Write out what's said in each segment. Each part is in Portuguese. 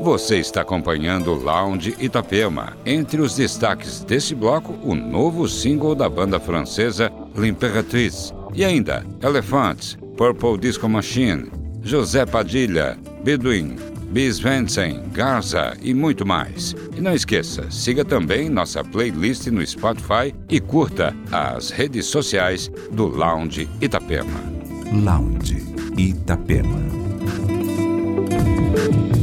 Você está acompanhando o Lounge Itapema. Entre os destaques deste bloco, o novo single da banda francesa L'Imperatrice. E ainda, Elephants, Purple Disco Machine, José Padilha, Bedouin, Bis Vensen, Garza e muito mais. E não esqueça, siga também nossa playlist no Spotify e curta as redes sociais do Lounge Itapema. Lounge Itapema. Bye.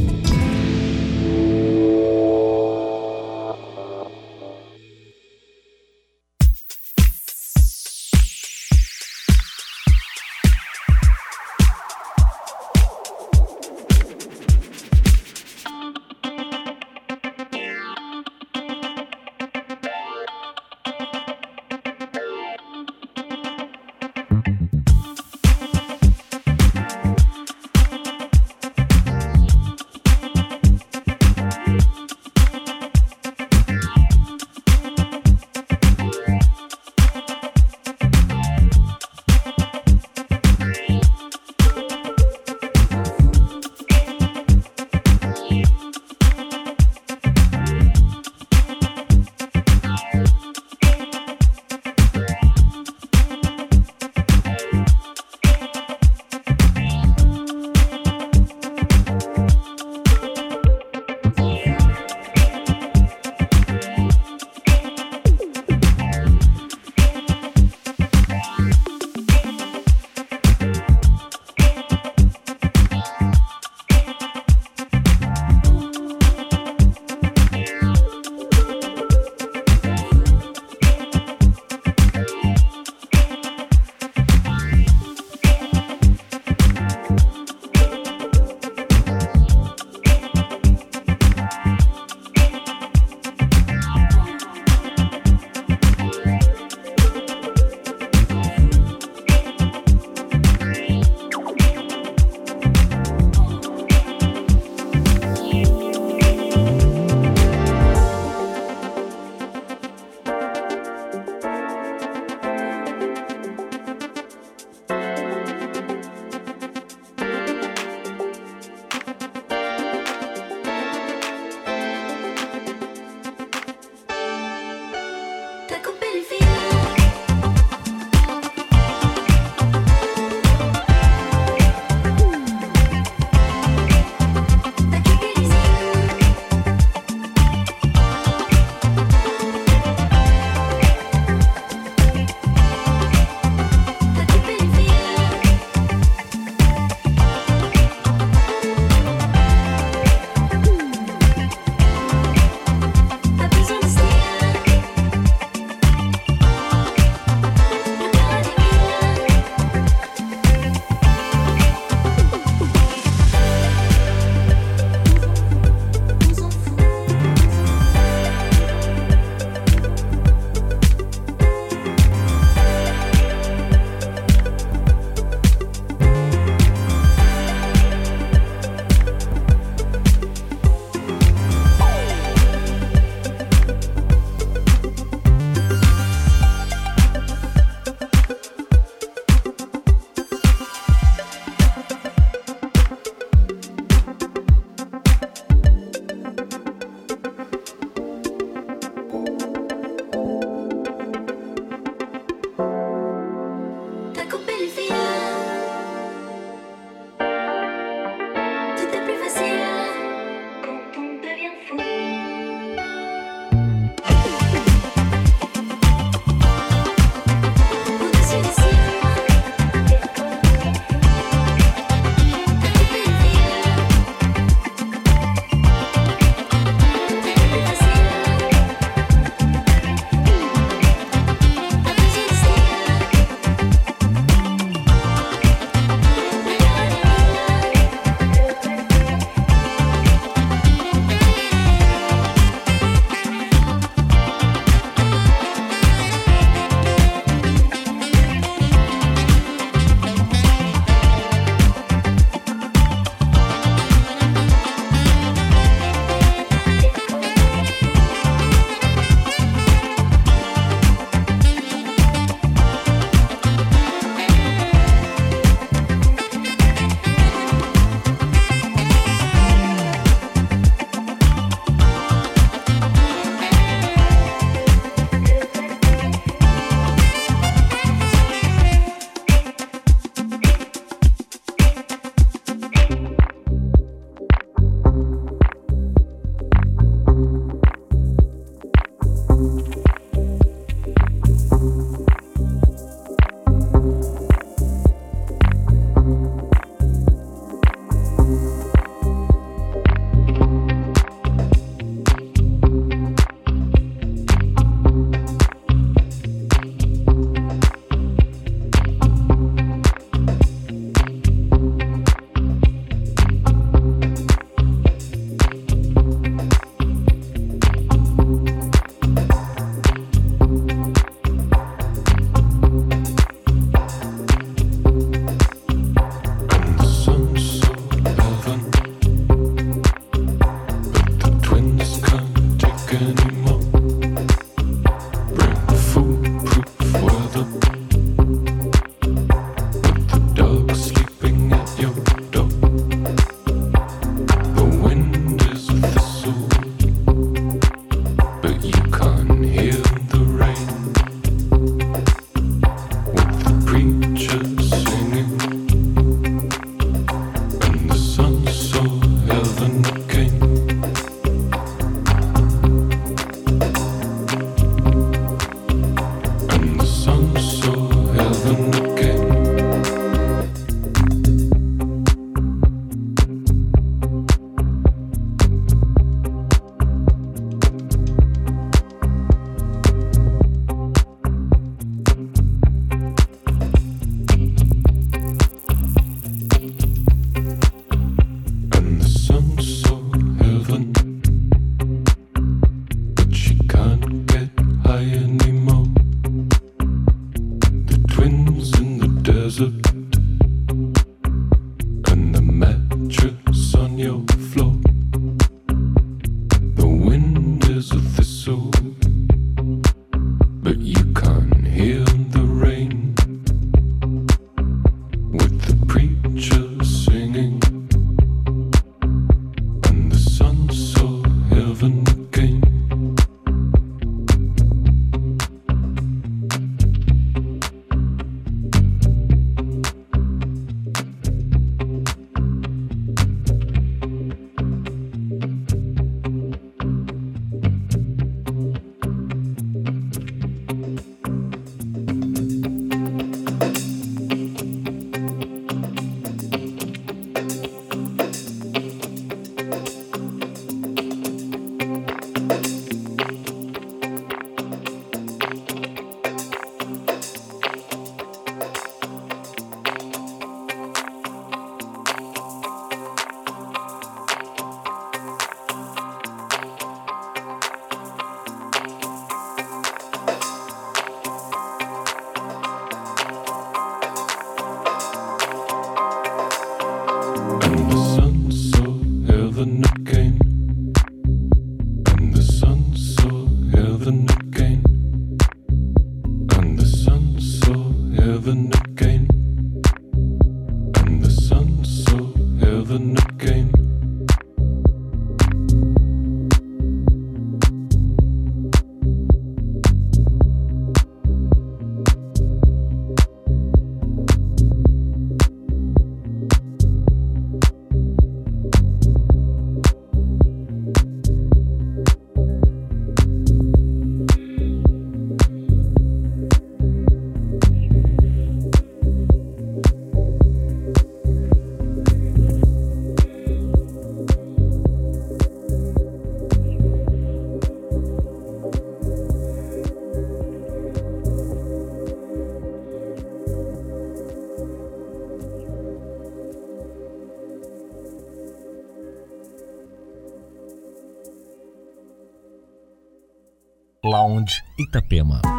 Itapema.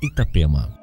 Itapema.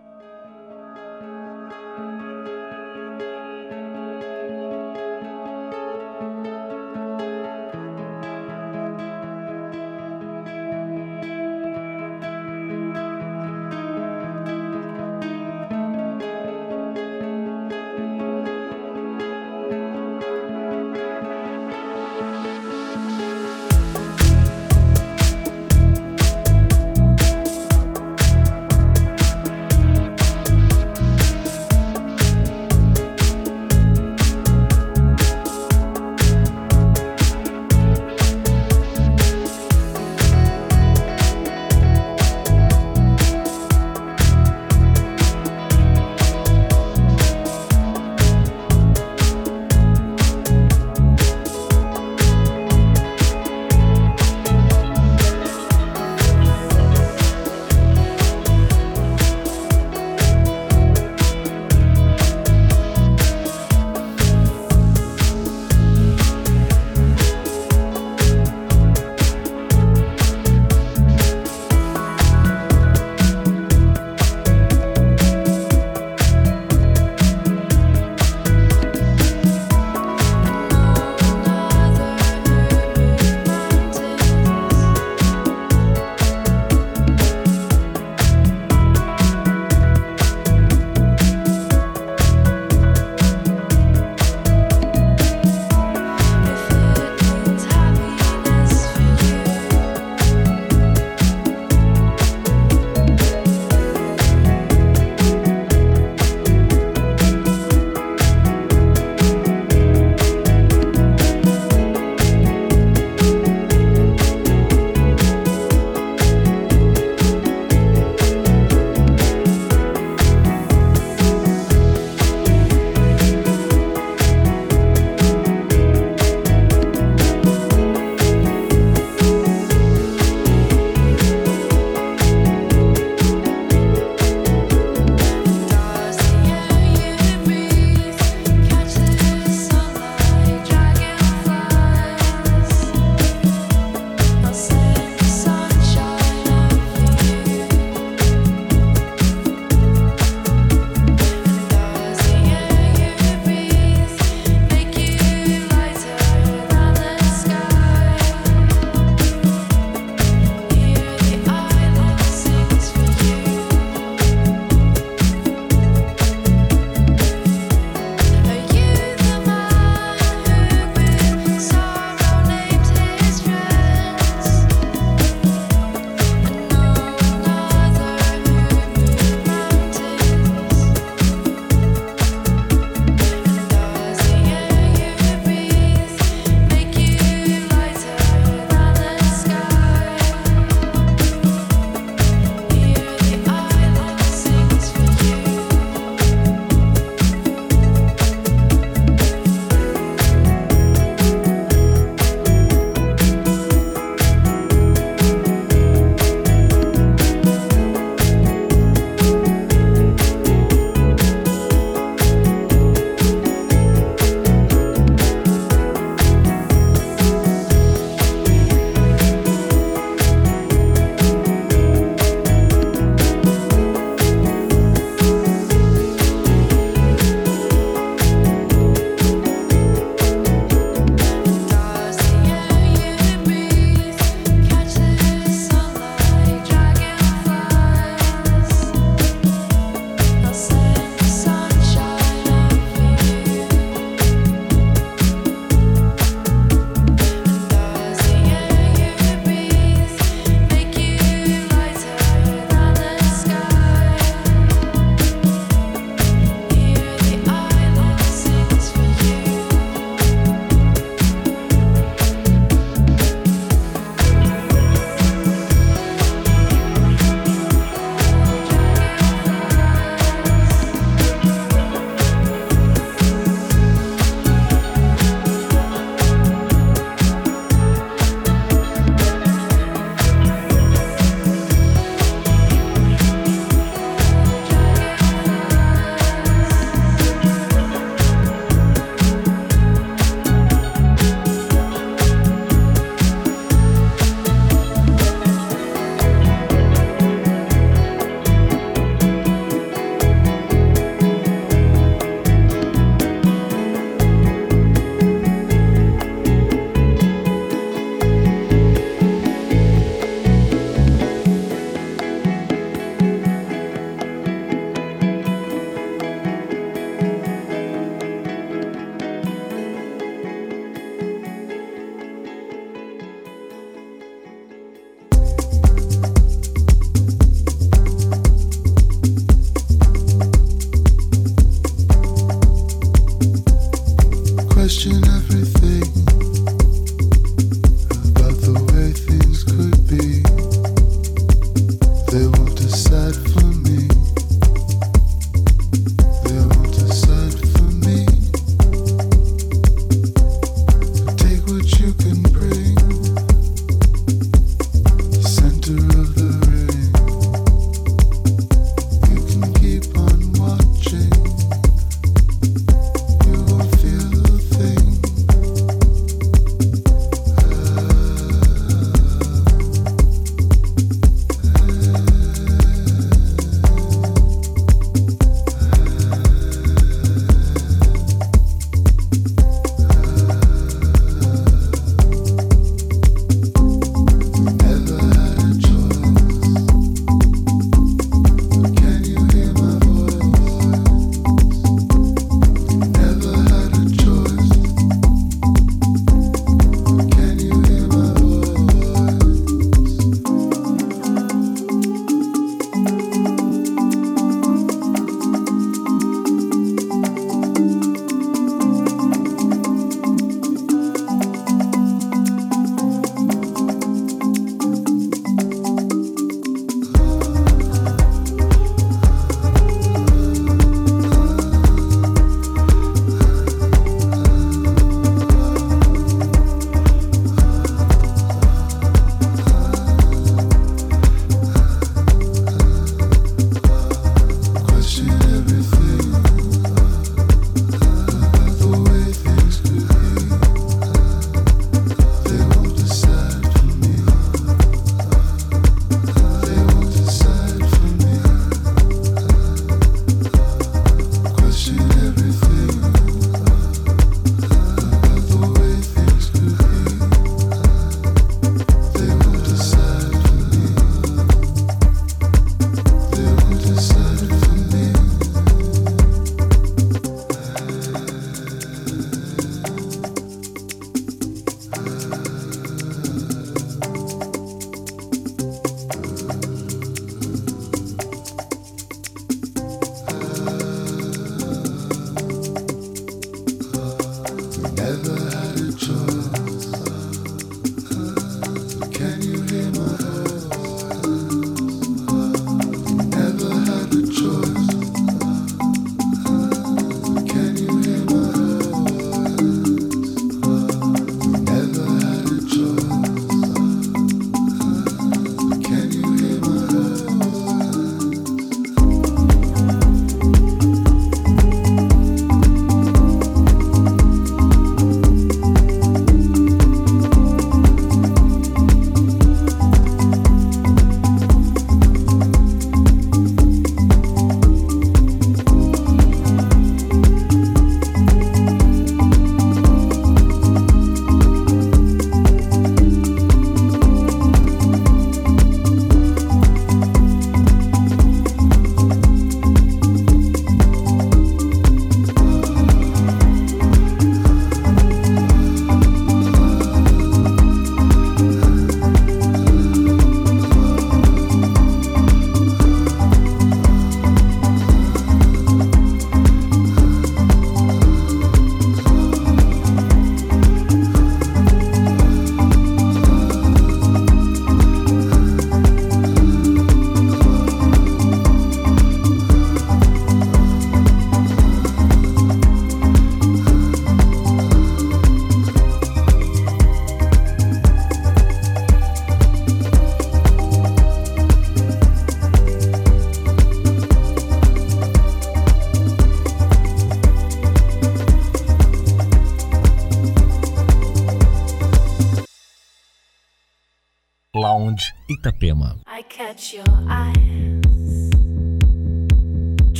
Your eyes.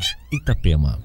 Lounge Itapema.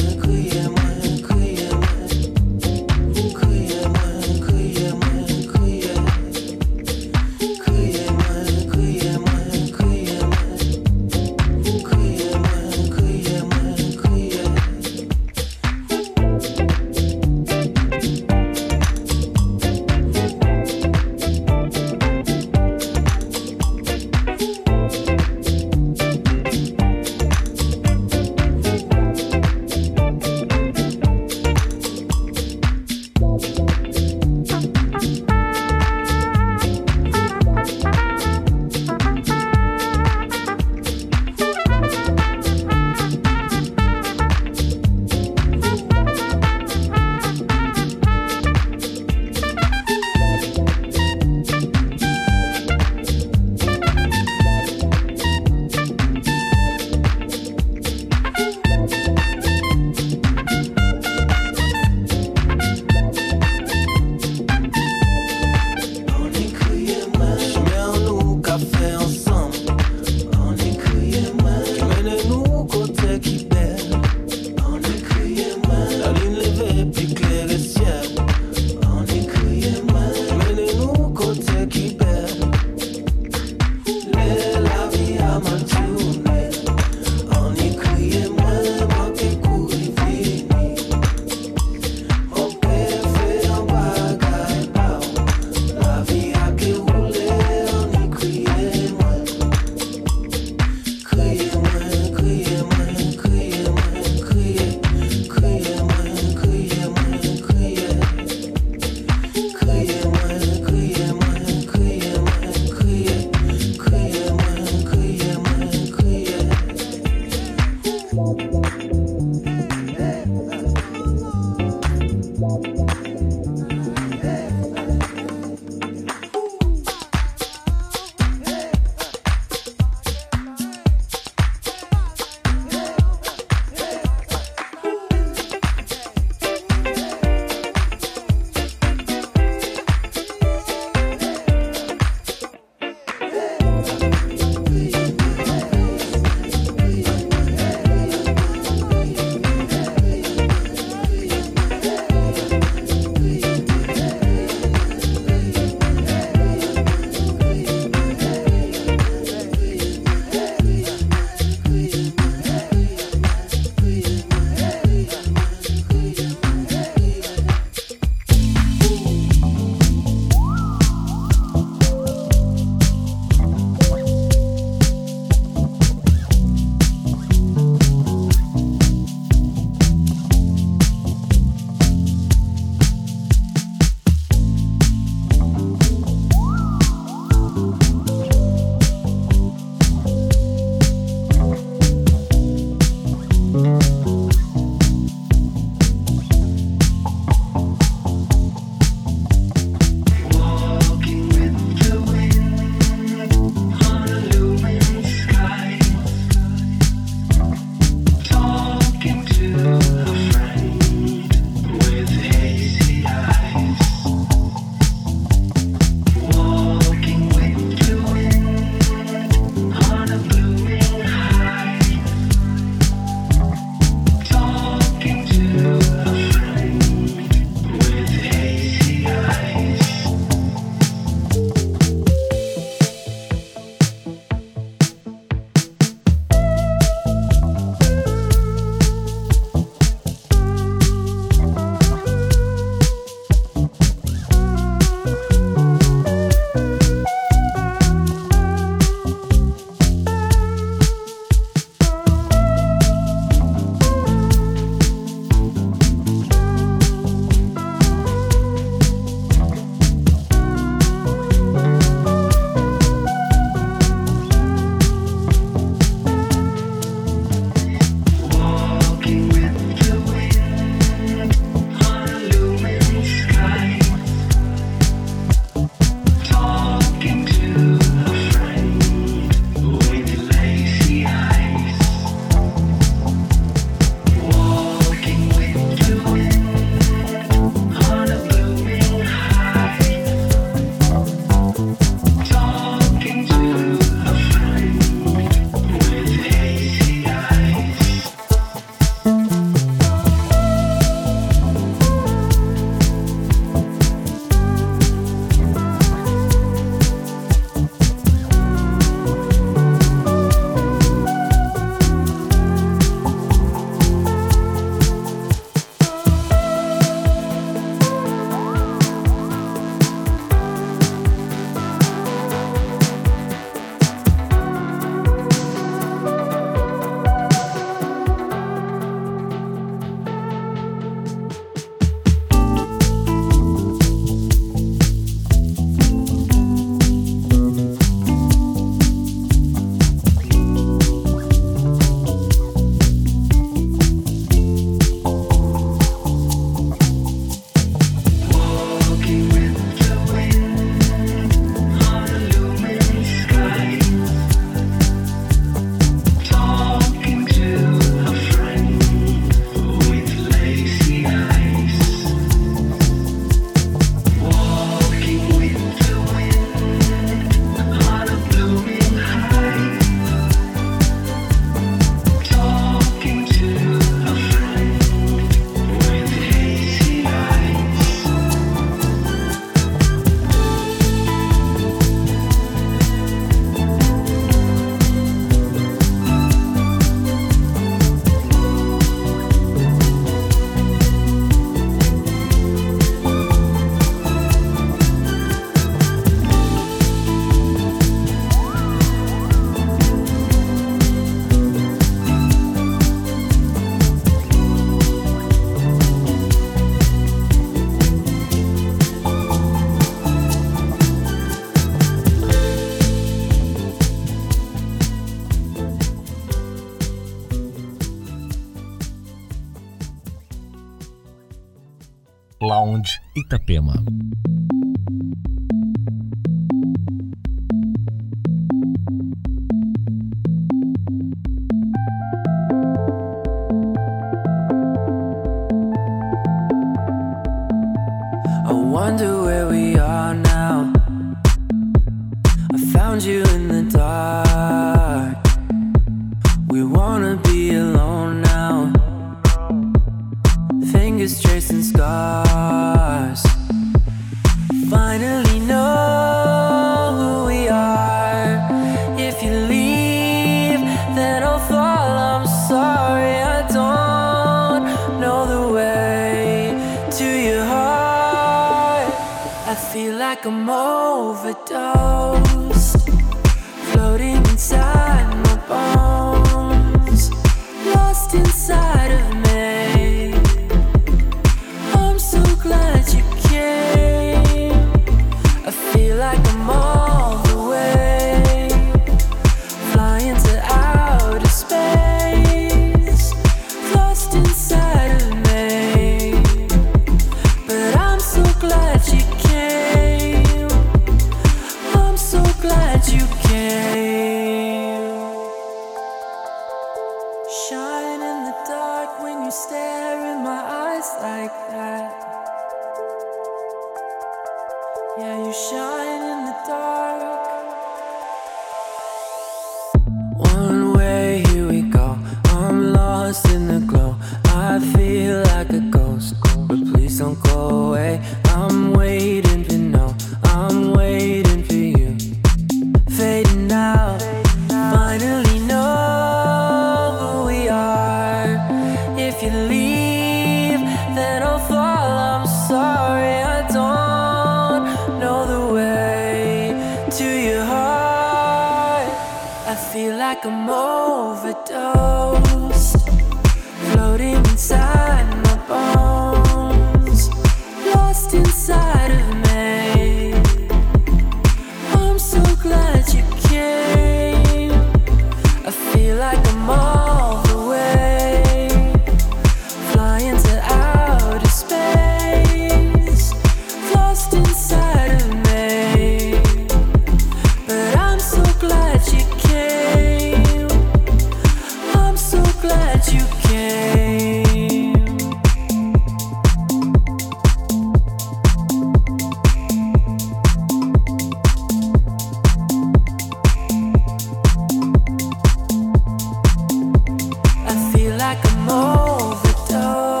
I'm overdosed,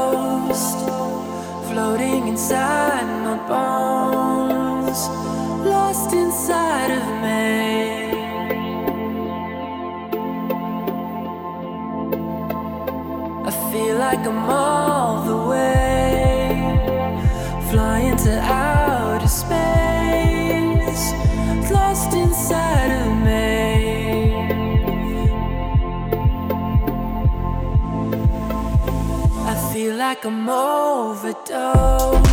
floating inside my bones, lost inside of me. I feel like I'm all. like I'm overdosed.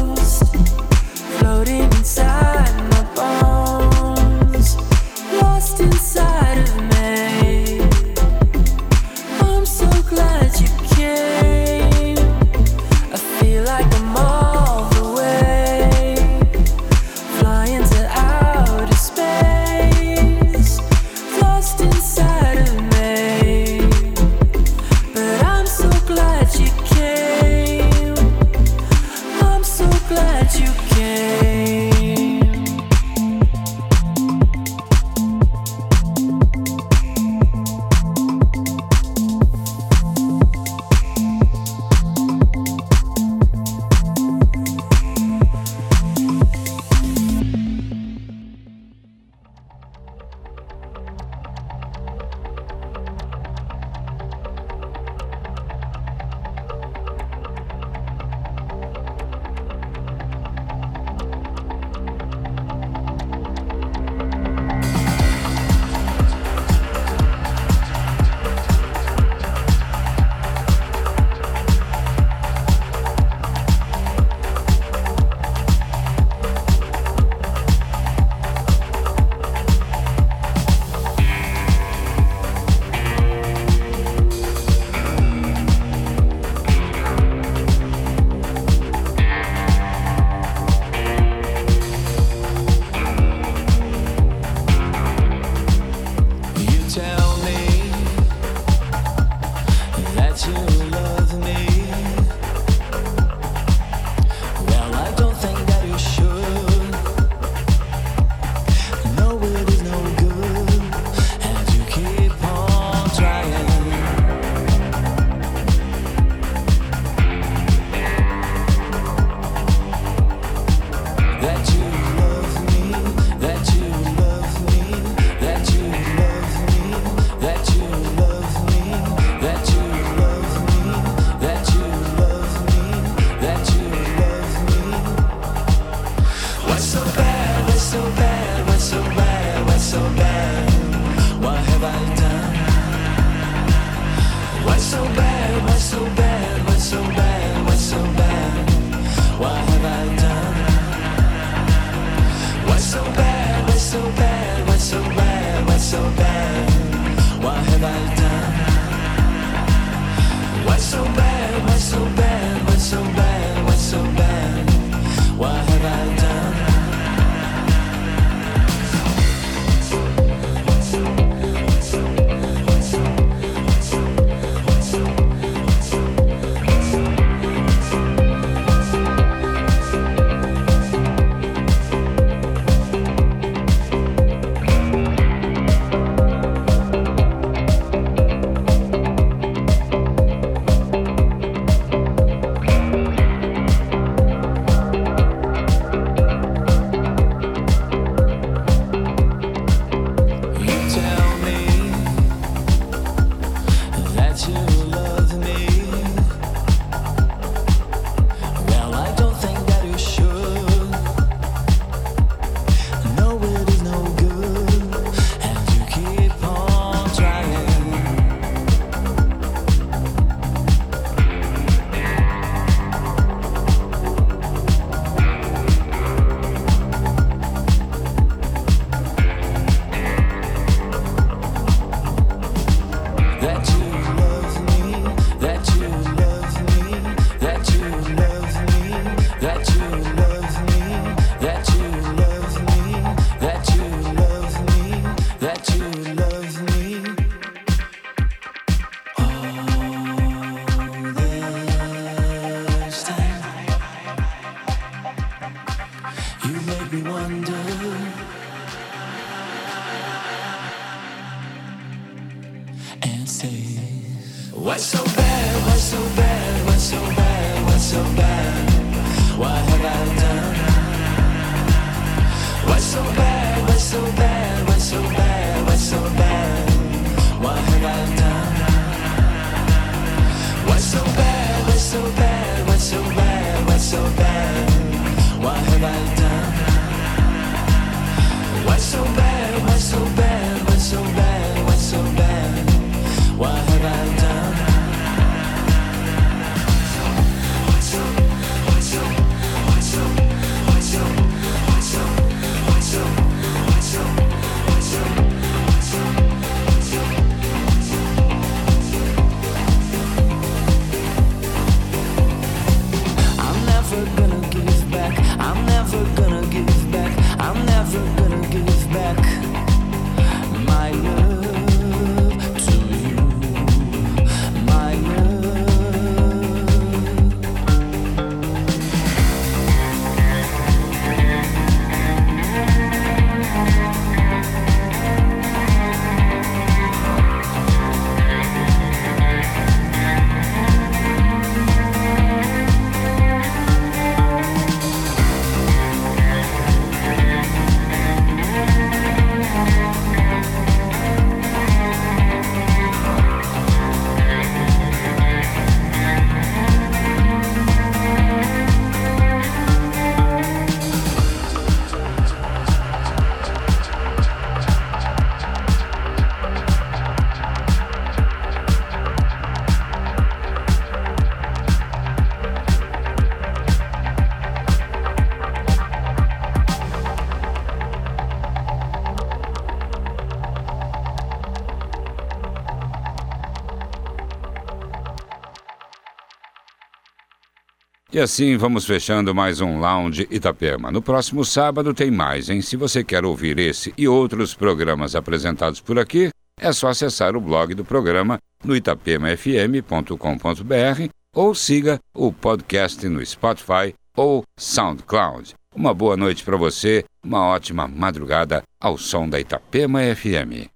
assim vamos fechando mais um Lounge Itapema. No próximo sábado tem mais, hein? Se você quer ouvir esse e outros programas apresentados por aqui, é só acessar o blog do programa no itapemafm.com.br ou siga o podcast no Spotify ou SoundCloud. Uma boa noite para você, uma ótima madrugada ao som da Itapema FM.